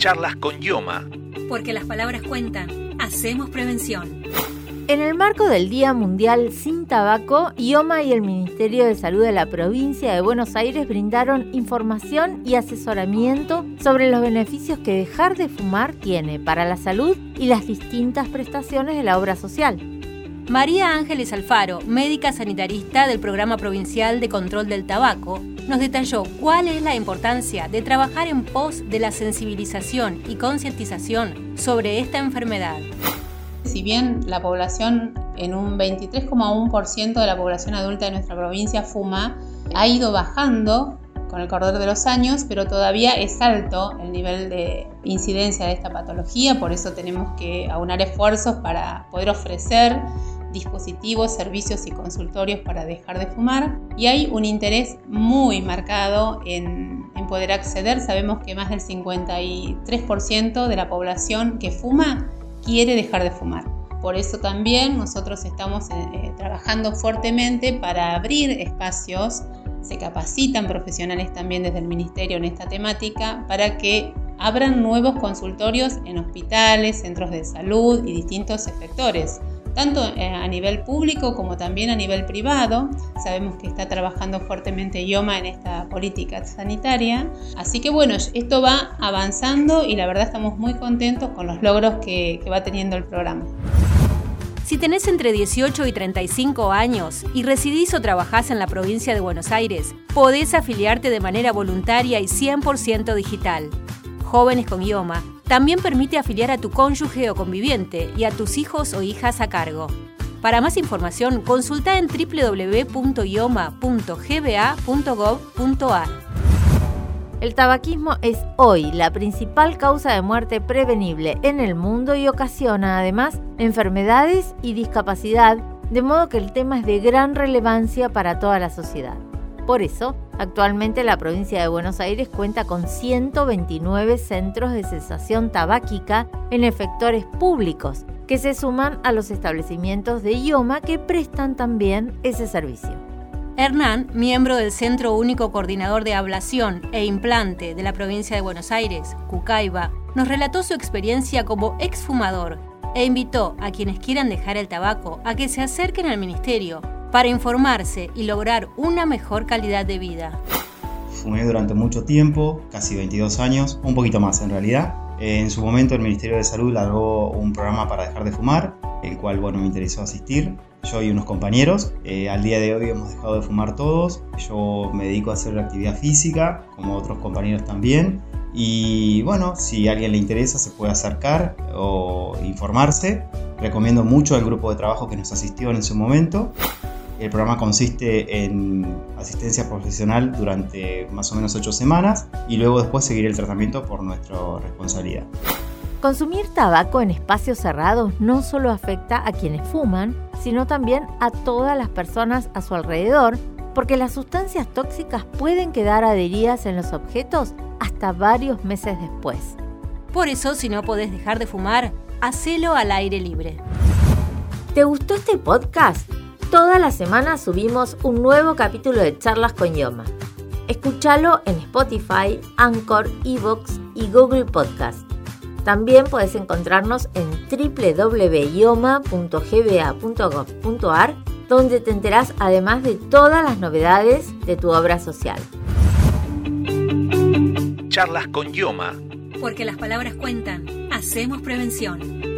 Charlas con Yoma. Porque las palabras cuentan. Hacemos prevención. En el marco del Día Mundial sin Tabaco, IOMA y el Ministerio de Salud de la provincia de Buenos Aires brindaron información y asesoramiento sobre los beneficios que dejar de fumar tiene para la salud y las distintas prestaciones de la obra social. María Ángeles Alfaro, médica sanitarista del Programa Provincial de Control del Tabaco, nos detalló cuál es la importancia de trabajar en pos de la sensibilización y concientización sobre esta enfermedad. Si bien la población en un 23,1% de la población adulta de nuestra provincia fuma, ha ido bajando con el correr de los años, pero todavía es alto el nivel de incidencia de esta patología, por eso tenemos que aunar esfuerzos para poder ofrecer dispositivos, servicios y consultorios para dejar de fumar y hay un interés muy marcado en, poder acceder. Sabemos que más del 53% de la población que fuma quiere dejar de fumar. Por eso también nosotros estamos eh, eh, trabajando fuertemente para abrir espacios, se capacitan profesionales también desde el Ministerio en esta temática para que abran nuevos consultorios en hospitales, centros de salud y distintos sectores tanto eh, a nivel público como también a nivel privado. Sabemos que está trabajando fuertemente IOMA en esta política sanitaria. Así que bueno, esto va avanzando y la verdad estamos muy contentos con los logros que, va teniendo el programa. Si tenés entre 18 y 35 años y residís o trabajás en la provincia de Buenos Aires, podés afiliarte de manera voluntaria y 100% digital. Jóvenes con IOMA también permite afiliar a tu cónyuge o conviviente y a tus hijos o hijas a cargo. Para más información, consulta en www.ioma.gba.gov.ar. El tabaquismo es hoy la principal causa de muerte prevenible en el mundo y ocasiona además enfermedades y discapacidad, de modo que el tema es de gran relevancia para toda la sociedad. Por eso, actualmente la provincia de Buenos Aires cuenta con 129 centros de cesación tabáquica en efectores públicos, que se suman a los establecimientos de IOMA que prestan también ese servicio. Hernán, miembro del Centro Único Coordinador de Ablación e Implante de la provincia de Buenos Aires, Cucaiba, nos relató su experiencia como exfumador e invitó a quienes quieran dejar el tabaco a que se acerquen al ministerio para informarse y lograr una mejor calidad de vida. Fumé durante mucho tiempo, casi 22 años, un poquito más en realidad. En su momento el Ministerio de Salud largó un programa para dejar de fumar, el cual bueno, me interesó asistir. Yo y unos compañeros, eh, al día de hoy hemos dejado de fumar todos. Yo me dedico a hacer actividad física, como otros compañeros también. Y bueno, si a alguien le interesa se puede acercar o informarse. Recomiendo mucho el grupo de trabajo que nos asistió en su momento. El programa consiste en asistencia profesional durante más o menos ocho semanas y luego después seguir el tratamiento por nuestra responsabilidad. Consumir tabaco en espacios cerrados no solo afecta a quienes fuman, sino también a todas las personas a su alrededor, porque las sustancias tóxicas pueden quedar adheridas en los objetos hasta varios meses después. Por eso, si no podés dejar de fumar, hacelo al aire libre. ¿Te gustó este podcast? Toda la semana subimos un nuevo capítulo de Charlas con Yoma. Escúchalo en Spotify, Anchor, Evox y Google Podcast. También puedes encontrarnos en www.yoma.gba.gov.ar, donde te enterás además de todas las novedades de tu obra social. Charlas con Yoma. Porque las palabras cuentan. Hacemos prevención.